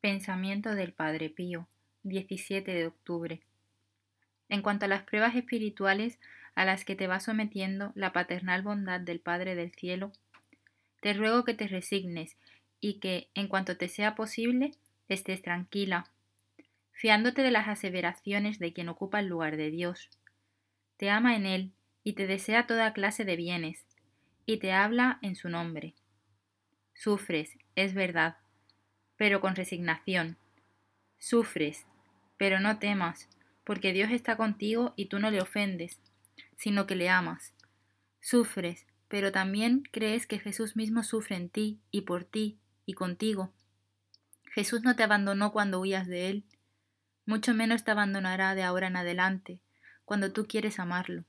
Pensamiento del Padre Pío, 17 de octubre. En cuanto a las pruebas espirituales a las que te va sometiendo la paternal bondad del Padre del Cielo, te ruego que te resignes y que, en cuanto te sea posible, estés tranquila, fiándote de las aseveraciones de quien ocupa el lugar de Dios. Te ama en Él y te desea toda clase de bienes, y te habla en su nombre. Sufres, es verdad, pero con resignación. Sufres, pero no temas, porque Dios está contigo y tú no le ofendes, sino que le amas. Sufres, pero también crees que Jesús mismo sufre en ti y por ti y contigo. Jesús no te abandonó cuando huías de Él, mucho menos te abandonará de ahora en adelante, cuando tú quieres amarlo.